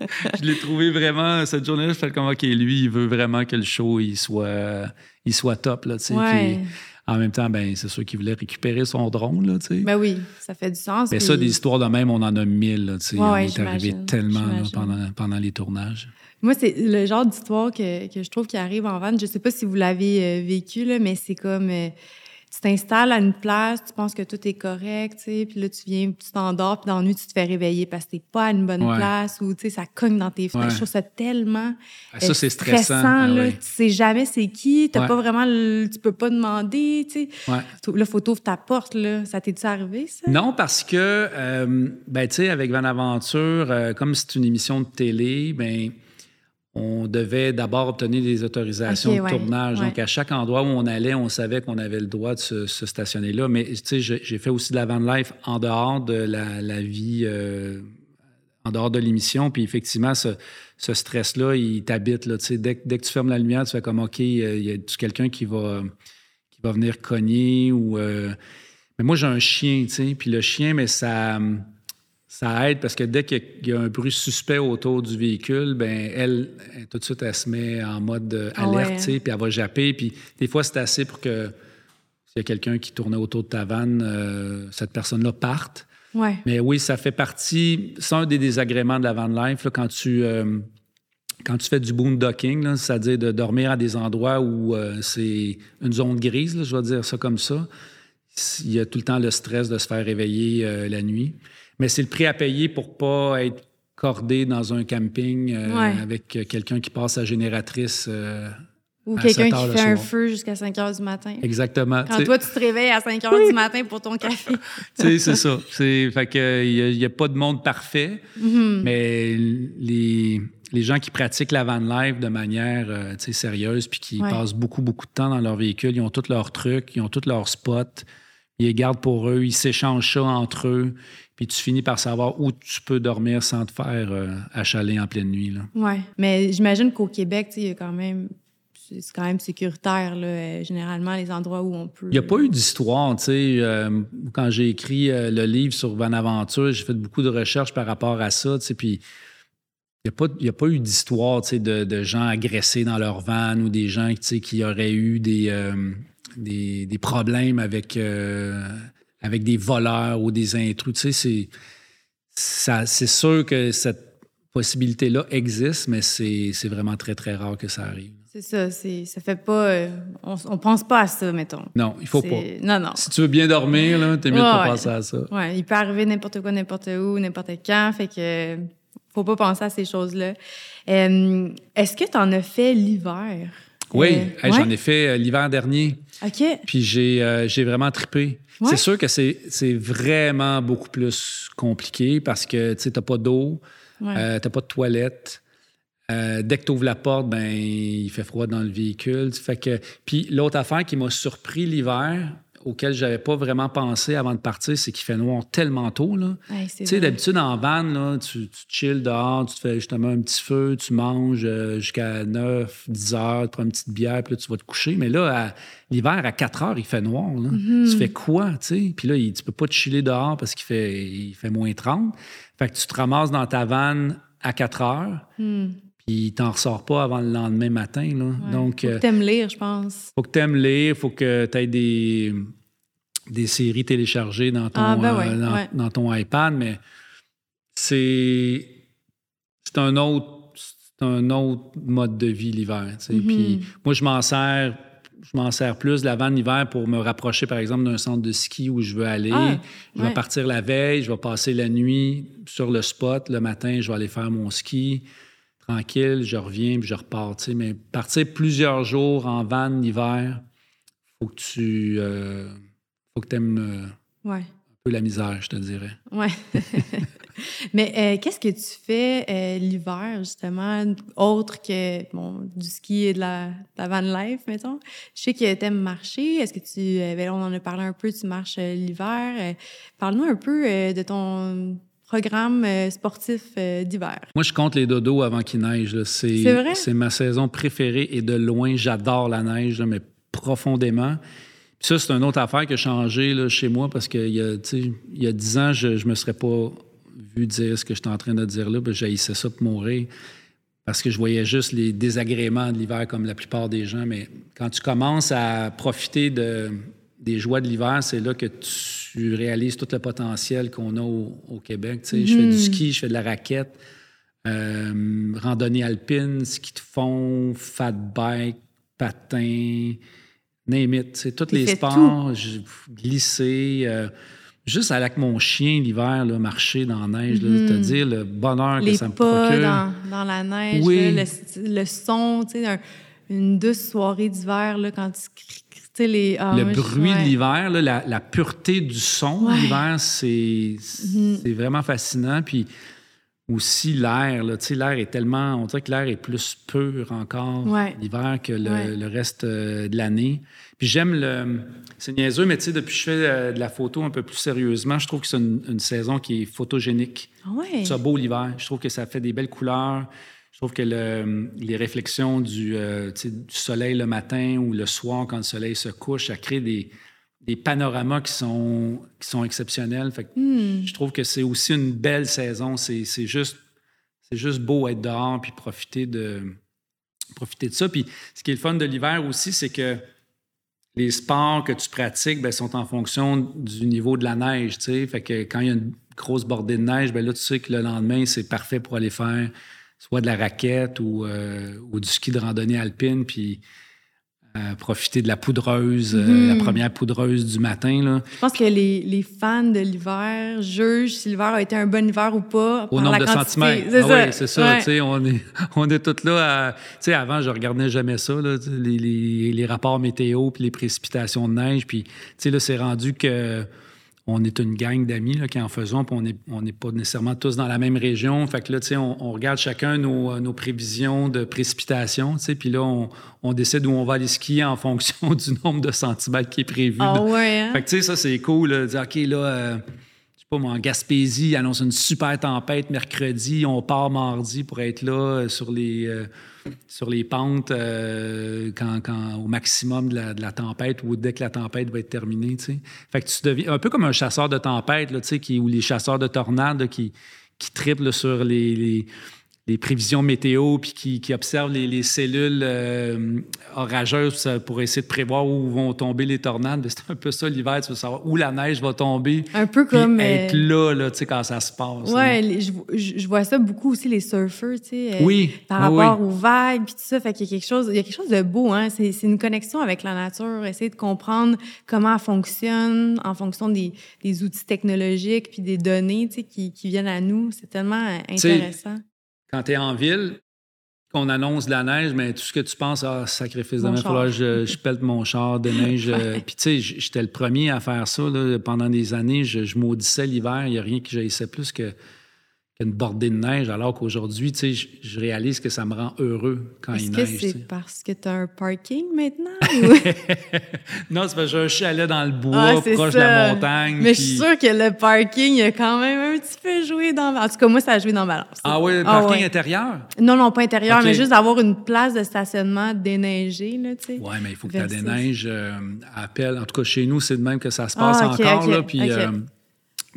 [laughs] je l'ai trouvé vraiment, cette journée-là, je fais comme, OK, lui, il veut vraiment que le show il soit, il soit top. Là, ouais. en même temps, ben, c'est sûr qu'il voulait récupérer son drone. Là, ben oui, ça fait du sens. Mais ça, des histoires de même, on en a mille. Là, on est arrivé tellement pendant, pendant les tournages. Moi, c'est le genre d'histoire que, que, je trouve qui arrive en vanne. Je sais pas si vous l'avez euh, vécu, là, mais c'est comme euh, tu t'installes à une place, tu penses que tout est correct, tu sais, puis là, tu viens, tu t'endors, puis dans la nuit, tu te fais réveiller parce que t'es pas à une bonne place ou, tu sais, ça cogne dans tes fenêtres. Je trouve ça tellement ah, ça, c'est stressant. Ah là. Tu sais jamais c'est qui, t'as pas vraiment... tu peux pas demander, tu sais. Là, faut t'ouvrir ta porte, là. Ça t'est-tu arrivé, ça? Non, parce que, euh, ben, tu sais, avec Van Aventure, comme c'est une émission de télé, ben on devait d'abord obtenir des autorisations de tournage. Donc, à chaque endroit où on allait, on savait qu'on avait le droit de se, stationner là. Mais, tu sais, j'ai fait aussi de la van life en dehors de la, vie, euh, en dehors de l'émission. Puis, effectivement, ce, stress-là, il t'habite. Là, tu sais, dès, que tu fermes la lumière, tu fais comme, OK, il y a quelqu'un qui va, qui va venir cogner ou... Euh, mais moi, j'ai un chien, tu sais, puis le chien, mais ça ça aide parce que dès qu'il y a un bruit suspect autour du véhicule, ben elle, tout de suite, elle se met en mode ah alerte, puis elle va japper. Puis des fois, c'est assez pour que s'il y a quelqu'un qui tournait autour de ta vanne, euh, cette personne-là parte. Ouais. Mais oui, ça fait partie, c'est un des désagréments de la van life, là, quand tu... euh, quand tu fais du boondocking, c'est-à-dire de dormir à des endroits où euh, c'est une zone grise, là, je vais dire ça comme ça, il y a tout le temps le stress de se faire réveiller euh, la nuit. Mais c'est le prix à payer pour pas être cordé dans un camping euh, Ouais. avec euh, quelqu'un qui passe sa génératrice. euh, Ou quelqu'un 7 heures qui fait un feu jusqu'à 5 heures du matin. exactement. Quand toi, tu te réveilles à 5 heures du matin pour ton [laughs] café. Tu sais, c'est ça. C'est, fait que, il n'y a, pas de monde parfait, Mhm. mais les, les gens qui pratiquent la van life de manière euh, sérieuse puis qui Ouais. passent beaucoup, beaucoup de temps dans leur véhicule, ils ont tous leurs trucs, ils ont tous leurs spots, ils les gardent pour eux, ils s'échangent ça entre eux, puis tu finis par savoir où tu peux dormir sans te faire euh, achaler en pleine nuit. Ouais. Mais j'imagine qu'au Québec, il y a quand même. C'est quand même sécuritaire, là, euh, généralement, les endroits où on peut. Il n'y a pas eu d'histoire, tu sais. euh, quand j'ai écrit euh, le livre sur Van Aventure, j'ai fait beaucoup de recherches par rapport à ça, tu sais. Puis il n'y a, a pas eu d'histoire, tu sais, de, de gens agressés dans leur van ou des gens, tu sais, qui auraient eu des, euh, des, des problèmes avec, euh, avec des voleurs ou des intrus. Tu sais, c'est, ça- c'est sûr que cette possibilité-là existe, mais c'est, c'est vraiment très, très rare que ça arrive. C'est ça, c'est, ça fait pas. euh, on, on pense pas à ça, mettons. Non, il faut pas. Non, non. Si tu veux bien dormir, là, t'es mieux de pas ouais. penser à ça. Ouais, il peut arriver n'importe quoi, n'importe où, n'importe quand. Fait que faut pas penser à ces choses-là. Euh, est-ce que tu en as fait l'hiver? Oui, Euh, hey, ouais? j'en ai fait euh, l'hiver dernier, OK. puis j'ai euh, j'ai vraiment. Ouais? C'est sûr que c'est c'est vraiment beaucoup plus compliqué parce que tu t'as pas d'eau, Ouais. euh, t'as pas de toilette. Euh, dès que tu ouvres la porte, ben il fait froid dans le véhicule. Fait que puis l'autre affaire qui m'a surpris l'hiver, auquel j'avais pas vraiment pensé avant de partir, c'est qu'il fait noir tellement tôt Tu sais, d'habitude, en van, là, tu, tu chilles dehors, tu te fais justement un petit feu, tu manges euh, jusqu'à 9, 10 heures, tu prends une petite bière, puis là, tu vas te coucher. Mais là, à- l'hiver, à 4 heures, il fait noir. là. Mm-hmm. Tu fais quoi, tu sais? Puis là, il- tu peux pas te chiller dehors parce qu'il fait, il fait moins 30. Fait que tu te ramasses dans ta vanne à 4 heures, Hmm. Puis t'en ressors pas avant le lendemain matin. Là. Ouais. Donc, Faut euh, que t'aimes lire, je pense. faut que tu aimes lire, faut que tu aies des, des séries téléchargées dans ton, Ah, ben ouais, euh, dans, ouais. dans ton iPad, mais c'est c'est un autre c'est un autre mode de vie l'hiver. Puis moi, je m'en sers je m'en sers plus de la vanne l'hiver pour me rapprocher, par exemple, d'un centre de ski où je veux aller. Ah, je vais ouais. partir la veille, je vais passer la nuit sur le spot. Le matin, je vais aller faire mon ski tranquille, je reviens puis je repars. Mais partir plusieurs jours en van l'hiver, faut que tu euh, faut que aimes Ouais. un peu la misère, je te dirais. Ouais. [laughs] Mais euh, qu'est-ce que tu fais euh, l'hiver, justement, autre que bon, du ski et de la, de la van life, mettons? Je sais que tu aimes marcher. Est-ce que tu. euh, ben, on en a parlé un peu, tu marches euh, l'hiver. Euh, Parle-nous un peu euh, de ton programme euh, sportif euh, d'hiver. Moi, je compte les dodos avant qu'il neige. C'est C'est ma saison préférée et de loin, j'adore la neige, là, mais profondément. Puis ça, c'est une autre affaire qui a changé là, chez moi parce qu'il y a, il y a 10 ans, je ne me serais pas vu dire ce que je suis en train de dire là. J'haïssais ça pour mourir parce que je voyais juste les désagréments de l'hiver comme la plupart des gens. Mais quand tu commences à profiter de, des joies de l'hiver, c'est là que tu réalises tout le potentiel qu'on a au, au Québec. Tu sais, Je fais du ski, je fais de la raquette, euh, randonnée alpine, ski de fond, fat bike, patin, name it. C'est tous Il les sports, glisser. euh, juste aller avec mon chien l'hiver, marcher dans la neige, là, te dire le bonheur Les que ça me pas procure. dans, dans la neige, Oui. là, le, le son, tu sais, un- une douce soirée d'hiver, là, quand tu cries, les... ah, le moi, je- bruit ouais. de l'hiver, là, la, la pureté du son Ouais. Mm-hmm. l'hiver, c'est c'est vraiment fascinant. Puis aussi l'air, là, tu sais, l'air est tellement, on dirait que l'air est plus pur encore Ouais. l'hiver que le, reste euh, de l'année. Puis j'aime le, c'est niaiseux, mais tu sais, depuis que je fais euh, de la photo un peu plus sérieusement, je trouve que c'est une, une saison qui est photogénique. Ah ouais. Ça beau l'hiver. Je trouve que ça fait des belles couleurs. Je trouve que le- les réflexions du, euh, du soleil le matin ou le soir quand le soleil se couche, ça crée des, des panoramas qui sont, qui sont exceptionnels. Fait que Hmm. Je trouve que c'est aussi une belle saison. C'est juste, juste beau être dehors puis profiter de, profiter de ça. Puis ce qui est le fun de l'hiver aussi, c'est que les sports que tu pratiques ben, sont en fonction du niveau de la neige. Fait que quand il y a une grosse bordée de neige, ben là, tu sais que le lendemain, c'est parfait pour aller faire soit de la raquette ou, euh, ou du ski de randonnée alpine. Puis profiter de la poudreuse, euh, la mhm. première poudreuse du matin. Là. Je pense que les, les fans de l'hiver jugent si l'hiver a été un bon hiver ou pas. Au nombre de centimètres. C'est ah ça. Oui, c'est ça. On, est, [laughs] on est tous là. À, avant, je regardais jamais ça, là, les, les, les, rapports météo puis les précipitations de neige. Puis là, c'est rendu que on est une gang d'amis qui en faisons, puis on n'est on pas nécessairement tous dans la même région. Fait que là, tu sais, on, regarde chacun nos, nos prévisions de précipitation, tu sais, puis là, on, on, décide où on va aller skier en fonction [laughs] du nombre de centimètres qui est prévu. Ah ouais, hein? Fait que tu sais, ça, c'est cool, de dire, OK, là... Euh, pas moi, en Gaspésie, ils annoncent une super tempête mercredi, on part mardi pour être là euh, sur les, euh, sur les pentes euh, quand, au maximum de la, tempête ou dès que la tempête va être terminée. Fait que tu deviens un peu comme un chasseur de tempête, là, ou les chasseurs de tornades qui, qui triplent sur les prévisions météo, puis qui, qui observent les, les cellules euh, orageuses pour essayer de prévoir où vont tomber les tornades. C'est un peu ça l'hiver, tu veux savoir où la neige va tomber. Un peu comme... être euh, là, là, tu sais, quand ça se passe. Oui, je, je, vois ça beaucoup aussi, les surfeurs, tu sais. Euh, oui. Par rapport aux vagues, puis tout ça. Fait qu'il y a quelque chose, il y a quelque chose de beau, hein. C'est, une connexion avec la nature, essayer de comprendre comment elle fonctionne en fonction des, des outils technologiques puis des données, tu sais, qui, qui viennent à nous. C'est tellement intéressant quand tu es en ville, qu'on annonce de la neige, mais tout ce que tu penses, ah, sacrifice de il que je, je pète mon char de neige. [laughs] Euh, puis, tu sais, j'étais le premier à faire ça pendant des années. Je, je maudissais l'hiver. Il n'y a rien que j'haïssais plus que une bordée de neige, alors qu'aujourd'hui, tu sais, je, réalise que ça me rend heureux quand il neige. Est-ce que c'est parce que tu as un parking maintenant? [laughs] non, c'est parce que j'ai un chalet dans le bois, ah, proche de la montagne. Mais je suis sûre que le parking a quand même un petit peu joué dans... En tout cas, moi, ça a joué dans ma balance. Ah oui, le ah parking intérieur? Non, non, pas intérieur, mais juste d'avoir une place de stationnement déneigée, là, tu sais. Oui, mais il faut que tu déneiges euh, à En tout cas, chez nous, c'est de même que ça se passe ah, encore, là, puis... Euh,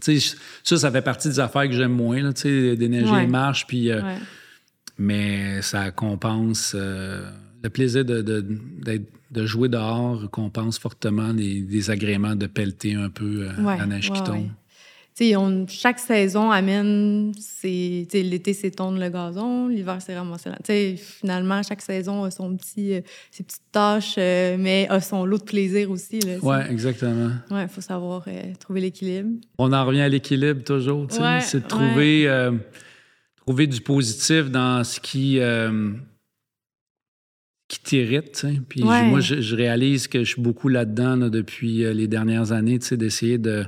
ça, ça fait partie des affaires que j'aime moins, là, déneiger les marches, puis... Euh, mais ça compense... Euh, le plaisir de, de, de, jouer dehors compense fortement les désagréments de pelleter un peu euh, la neige qui tombe on, chaque saison amène, l'été, c'est tondre le gazon, l'hiver, c'est ramasser la... finalement, chaque saison a son petit, euh, ses petites tâches, euh, mais a son lot de plaisir aussi. Oui, exactement. Oui, il faut savoir euh, trouver l'équilibre. On en revient à l'équilibre toujours. c'est de trouver, trouver du positif dans ce qui qui t'irrite. Puis moi, je, réalise que je suis beaucoup là-dedans depuis les dernières années, d'essayer de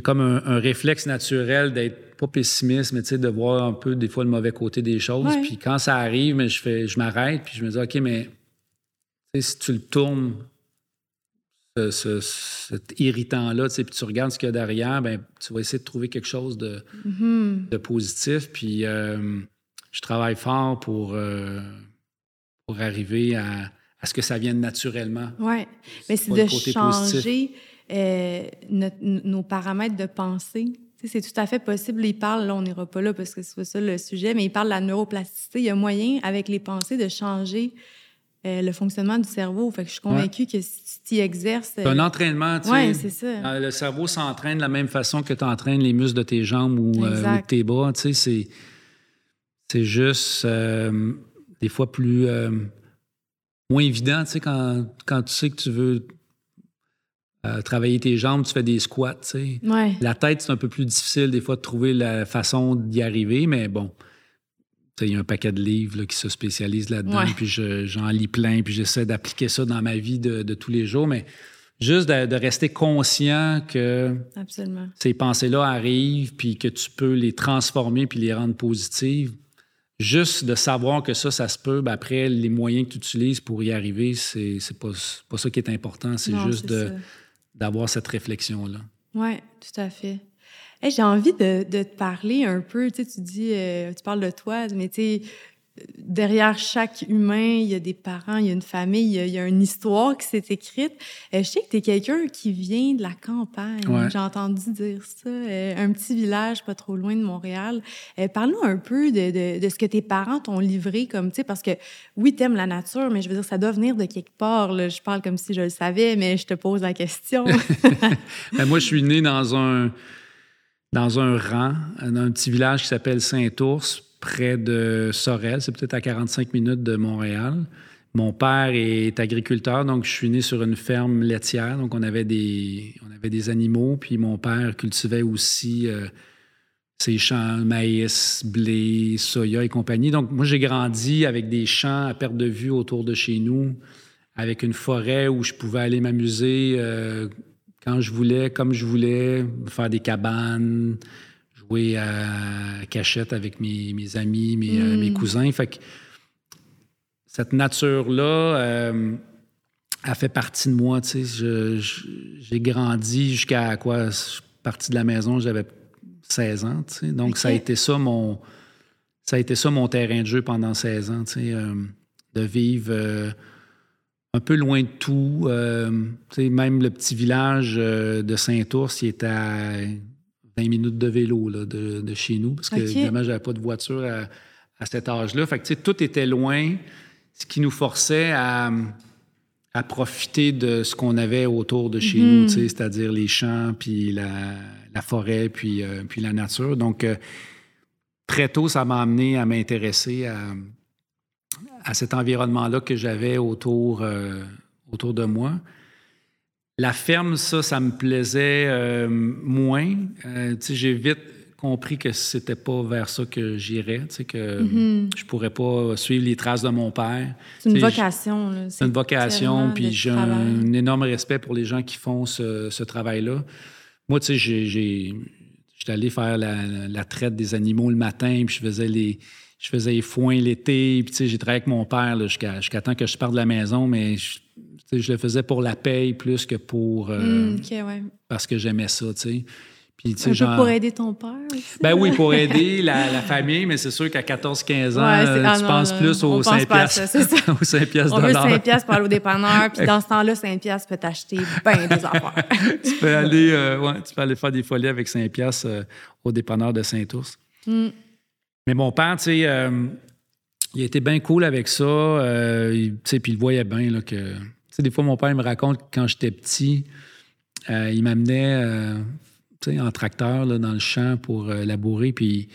comme un, réflexe naturel d'être pas pessimiste, mais de voir un peu des fois le mauvais côté des choses. Puis quand ça arrive, mais je fais, je m'arrête, puis je me dis, OK, mais si tu le tournes, ce, cet irritant-là, puis tu regardes ce qu'il y a derrière, ben, tu vas essayer de trouver quelque chose de, mm-hmm. de positif. Puis euh, je travaille fort pour, euh, pour arriver à, à, ce que ça vienne naturellement. Oui, mais c'est de changer. Euh, nos paramètres de pensée. C'est tout à fait possible. Il parle, là, on n'ira pas là parce que c'est ça le sujet, mais il parle de la neuroplasticité. Il y a moyen, avec les pensées, de changer euh, le fonctionnement du cerveau. Fait que je suis convaincue que si tu exerces. C'est un entraînement, tu sais. c'est ça. Euh, le cerveau s'entraîne de la même façon que tu entraînes les muscles de tes jambes ou, de tes bras. Tu sais, c'est juste des fois plus. moins évident, tu sais, quand, quand tu sais que tu veux euh, travailler tes jambes, tu fais des squats. Tu sais. La tête, c'est un peu plus difficile des fois de trouver la façon d'y arriver, mais bon. Il y a un paquet de livres qui se spécialisent là-dedans, puis j'en lis plein, puis j'essaie d'appliquer ça dans ma vie de, tous les jours, mais juste de, rester conscient que ces pensées-là arrivent, puis que tu peux les transformer, puis les rendre positives. Juste de savoir que ça, ça se peut, ben après, les moyens que tu utilises pour y arriver, c'est pas, pas ça qui est important, c'est juste de d'avoir cette réflexion-là. Oui, tout à fait. J'ai envie de, te parler un peu, tu dis, euh, tu parles de toi, mais tu sais, derrière chaque humain, il y a des parents, il y a une famille, il y a, une histoire qui s'est écrite. Euh, je sais que tu es quelqu'un qui vient de la campagne. J'ai entendu dire ça. Euh, un petit village pas trop loin de Montréal. Euh, parle-nous un peu de, de, ce que tes parents t'ont livré comme, tu sais, parce que oui, tu aimes la nature, mais je veux dire, ça doit venir de quelque part. Là. Je parle comme si je le savais, mais je te pose la question. [laughs] [laughs] Ben, moi, je suis né dans un dans un rang, dans un petit village qui s'appelle Saint-Ours, près de Sorel. C'est peut-être à 45 minutes de Montréal. Mon père est agriculteur, donc je suis né sur une ferme laitière. Donc, on avait des, on avait des animaux. Puis mon père cultivait aussi euh, ses champs, maïs, blé, soya et compagnie. Donc, moi, j'ai grandi avec des champs à perte de vue autour de chez nous, avec une forêt où je pouvais aller m'amuser euh, quand je voulais, comme je voulais, faire des cabanes, jouer à cachette avec mes, amis, mes, euh, mes, mm. cousins. Fait que cette nature-là euh, a fait partie de moi. J'ai grandi jusqu'à quoi? Je suis parti de la maison, j'avais 16 ans. Donc, ça a été ça mon. Ça a été ça mon terrain de jeu pendant 16 ans, euh, de vivre euh, un peu loin de tout. même le petit village de Saint-Ours, il était à 20 minutes de vélo de, chez nous, parce que évidemment, je n'avais pas de voiture à, à cet âge-là. Fait que, tout était loin ce qui nous forçait à, profiter de ce qu'on avait autour de chez nous, mhm. c'est-à-dire les champs, puis la, forêt, puis, euh, puis la nature. Donc, euh, très tôt, ça m'a amené à m'intéresser à, cet environnement-là que j'avais autour, euh, autour de moi. La ferme, ça, ça me plaisait moins. j'ai vite compris que c'était pas vers ça que j'irais, tu sais, que mm-hmm. je pourrais pas suivre les traces de mon père. C'est une vocation. C'est une vocation, puis j'ai un, énorme respect pour les gens qui font ce, travail-là. Moi, tu sais, j'ai, j'étais allé faire la, traite des animaux le matin, puis je faisais les, je faisais les foins l'été, puis tu sais, j'ai travaillé avec mon père jusqu'à, jusqu'à temps que je parte de la maison, mais je, je le faisais pour la paye plus que pour... Euh, mm, ouais. Parce que j'aimais ça, tu sais. Puis, un genre... pour aider ton père aussi. Ben oui, pour [laughs] aider la, famille, mais c'est sûr qu'à 14-15 ans, ah tu penses plus aux 5 piastres. [laughs] aux 5 piastres On veut 5 piastres pour aller au dépanneur, puis dans ce [laughs] temps-là, 5 piastres peut t'acheter bien des affaires. tu, peux aller, euh, ouais, tu peux aller faire des folies avec 5 piastres euh, au dépanneur de Saint-Ours. Mm. Mais mon père, tu sais, euh, il a été bien cool avec ça, tu sais, puis il voyait bien là, que... Tu sais, des fois, mon père me raconte que quand j'étais petit, il m'amenait en tracteur là, dans le champ pour euh, labourer. Puis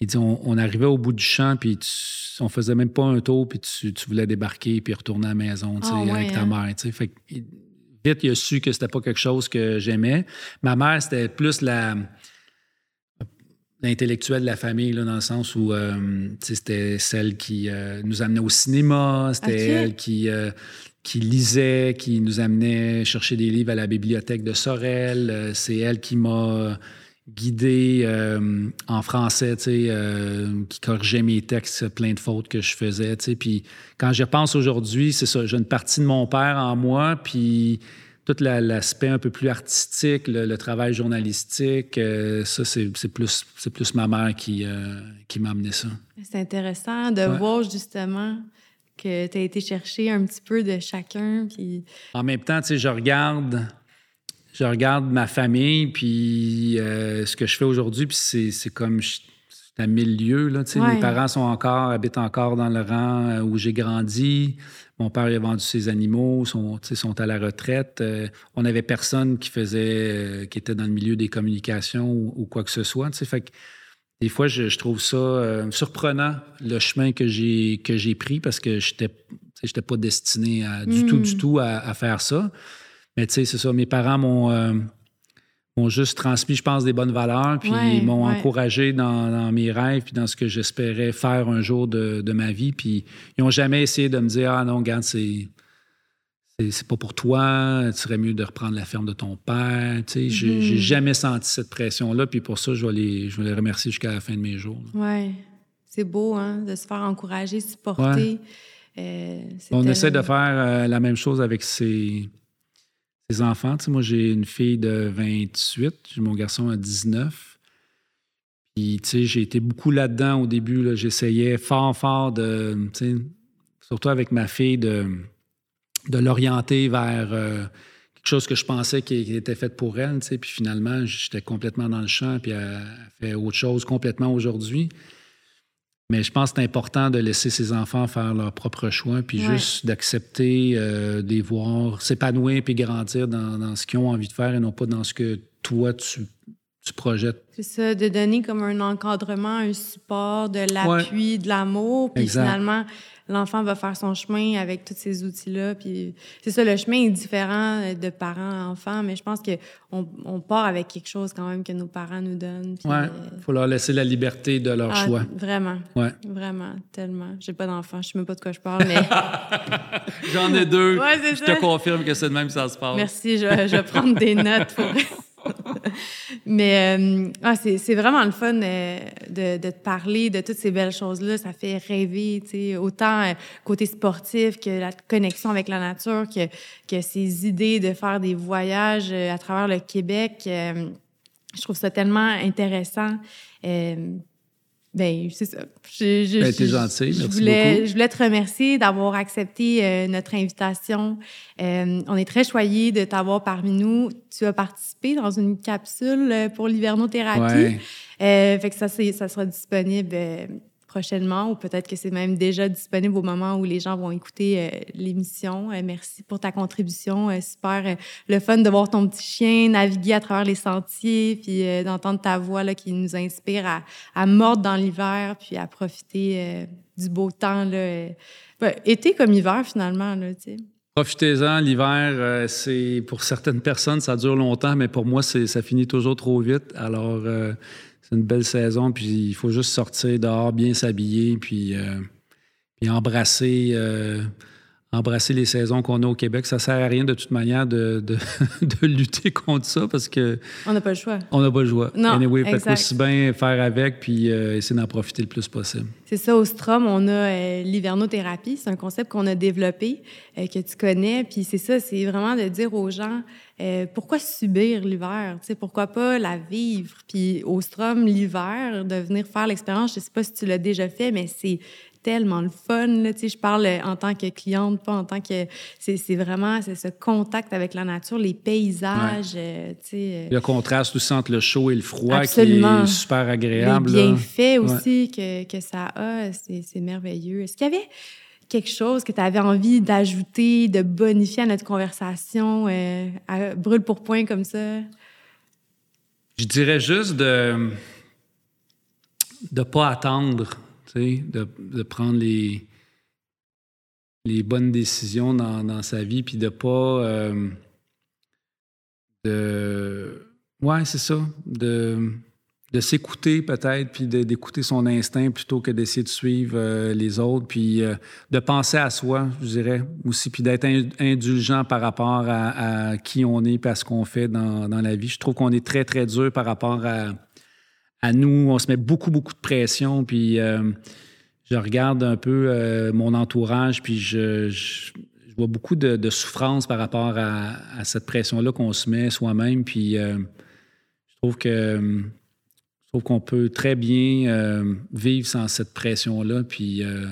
il dit on, arrivait au bout du champ, puis on faisait même pas un tour, puis tu, voulais débarquer puis retourner à la maison ah avec ta hein? mère. Fait vite, il a su que c'était pas quelque chose que j'aimais. Ma mère, c'était plus la l'intellectuelle de la famille, là, dans le sens où euh, c'était celle qui euh, nous amenait au cinéma, c'était elle qui, qui lisait, qui nous amenait chercher des livres à la bibliothèque de Sorel. Euh, c'est elle qui m'a guidé euh, en français, euh, qui corrigeait mes textes, plein de fautes que je faisais. Puis quand je pense aujourd'hui, c'est ça, j'ai une partie de mon père en moi, puis tout l'aspect un peu plus artistique, le, travail journalistique, ça, c'est plus, plus ma mère qui, qui m'a amené ça. C'est intéressant de voir justement que tu as été chercher un petit peu de chacun. Puis... En même temps, tu sais, je regarde, je regarde ma famille, puis euh, ce que je fais aujourd'hui, puis c'est comme c'est à mille lieues. Là, Mes parents sont encore, habitent encore dans le rang euh, où j'ai grandi. Mon père a vendu ses animaux, sont, sont à la retraite. Euh, on n'avait personne qui faisait, qui était dans le milieu des communications ou, ou quoi que ce soit. Fait que, des fois, je, trouve ça euh, surprenant, le chemin que j'ai, que j'ai pris, parce que je n'étais pas destiné du tout, du hmm. tout à, faire ça. Mais tu sais, c'est ça, mes parents m'ont, euh, m'ont juste transmis, je pense, des bonnes valeurs, puis ils m'ont encouragé dans, mes rêves, puis dans ce que j'espérais faire un jour de, de ma vie. Puis ils n'ont jamais essayé de me dire, ah non, regarde, c'est c'est pas pour toi, il serait mieux de reprendre la ferme de ton père. Tu sais, j'ai mm-hmm. jamais senti cette pression-là, puis pour ça, je vais les, je vais les remercier jusqu'à la fin de mes jours. Oui, c'est beau, hein, de se faire encourager, supporter. Euh, On essaie de faire euh, la même chose avec ses, ses enfants. Tu sais, moi, j'ai une fille de 28, j'ai mon garçon à 19. Puis, tu sais, j'ai été beaucoup là-dedans au début. J'essayais fort, fort de, surtout avec ma fille, de de l'orienter vers euh, quelque chose que je pensais qui, était fait pour elle. Tu sais, puis finalement, j'étais complètement dans le champ, puis elle, fait autre chose complètement aujourd'hui. Mais je pense que c'est important de laisser ses enfants faire leur propre choix, puis juste d'accepter euh, de les voir s'épanouir puis grandir dans, ce qu'ils ont envie de faire et non pas dans ce que toi, tu, tu projettes. C'est ça, de donner comme un encadrement, un support, de l'appui, de l'amour. Puis finalement, l'enfant va faire son chemin avec tous ces outils-là. Puis c'est ça, le chemin est différent de parents à enfants, mais je pense qu'on on part avec quelque chose quand même que nos parents nous donnent. Oui, il faut leur laisser la liberté de leur ah, choix. Vraiment. Ouais. Vraiment, tellement. J'ai pas d'enfant, je sais même pas de quoi je parle, mais... [laughs] J'en ai deux. je te confirme que c'est de même que ça se passe. Merci, je, je vais prendre des notes pour... [laughs] [laughs] Mais euh, ah, c'est vraiment le fun euh, de, de, te parler de toutes ces belles choses-là. Ça fait rêver, tu sais, autant euh, côté sportif que la connexion avec la nature, que, que ces idées de faire des voyages à travers le Québec. je trouve ça tellement intéressant. Ben, c'est ça. Je, je, ben, gentil, je voulais, Je voulais te remercier d'avoir accepté euh, notre invitation. Euh, on est très choyés de t'avoir parmi nous. Tu as participé dans une capsule euh, pour l'hivernothérapie. Ouais. fait que ça, ça sera disponible prochainement ou peut-être que c'est même déjà disponible au moment où les gens vont écouter euh, l'émission. Euh, merci pour ta contribution. Euh, super le fun de voir ton petit chien naviguer à travers les sentiers, puis d'entendre ta voix là, qui nous inspire à, à mordre dans l'hiver, puis à profiter du beau temps. Là, été comme hiver finalement. Là, Profitez-en, l'hiver, c'est pour certaines personnes, ça dure longtemps, mais pour moi, ça finit toujours trop vite. Alors, une belle saison, puis il faut juste sortir dehors, bien s'habiller, puis, euh, puis embrasser, euh, embrasser les saisons qu'on a au Québec. Ça sert à rien de toute manière de, de, [laughs] lutter contre ça parce que... On n'a pas le choix. On n'a pas le choix. Non, anyway, fait aussi bien faire avec, puis euh, essayer d'en profiter le plus possible. C'est ça, au Strom, on a l'hivernothérapie. C'est un concept qu'on a développé, que tu connais, puis c'est ça, c'est vraiment de dire aux gens euh, pourquoi subir l'hiver? Pourquoi pas la vivre? Puis au Strom, l'hiver, de venir faire l'expérience, je sais pas si tu l'as déjà fait, mais c'est tellement le fun. Là, je parle en tant que cliente, pas en tant que... C'est vraiment ce contact avec la nature, les paysages. Euh, euh. le contraste aussi entre le chaud et le froid qui est super agréable. Les bienfaits aussi que, que ça a, c'est merveilleux. Est-ce qu'il y avait quelque chose que tu avais envie d'ajouter, de bonifier à notre conversation, euh, brûle pour point comme ça? Je dirais juste de ne pas attendre, de, de, prendre les, les bonnes décisions dans, dans sa vie, puis de pas... Euh, de... Ouais, c'est ça. De de s'écouter peut-être, puis d'écouter son instinct plutôt que d'essayer de suivre euh, les autres, puis euh, de penser à soi, je dirais, aussi, puis d'être indulgent par rapport à, qui on est, et à ce qu'on fait dans, dans, la vie. Je trouve qu'on est très, très dur par rapport à, à nous. On se met beaucoup, beaucoup de pression, puis euh, je regarde un peu mon entourage, puis je, vois beaucoup de, de, souffrance par rapport à, à cette pression-là qu'on se met soi-même, puis je trouve que trouve qu'on peut très bien euh, vivre sans cette pression-là. Puis euh,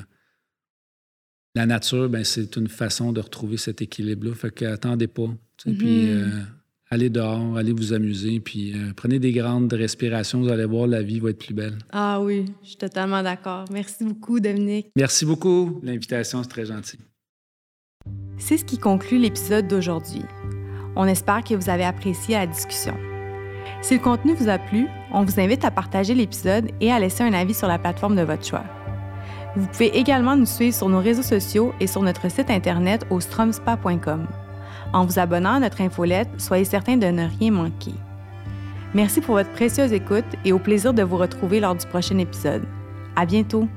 la nature, ben, c'est une façon de retrouver cet équilibre-là. Fait qu'attendez pas. Puis mm-hmm. euh, allez dehors, allez vous amuser, puis prenez des grandes respirations. Vous allez voir, la vie va être plus belle. Ah oui, je suis totalement d'accord. Merci beaucoup, Dominique. Merci beaucoup. L'invitation, c'est très gentil. C'est ce qui conclut l'épisode d'aujourd'hui. On espère que vous avez apprécié la discussion. Si le contenu vous a plu, on vous invite à partager l'épisode et à laisser un avis sur la plateforme de votre choix. Vous pouvez également nous suivre sur nos réseaux sociaux et sur notre site internet au stromspa.com. En vous abonnant à notre infolette, soyez certain de ne rien manquer. Merci pour votre précieuse écoute et au plaisir de vous retrouver lors du prochain épisode. À bientôt!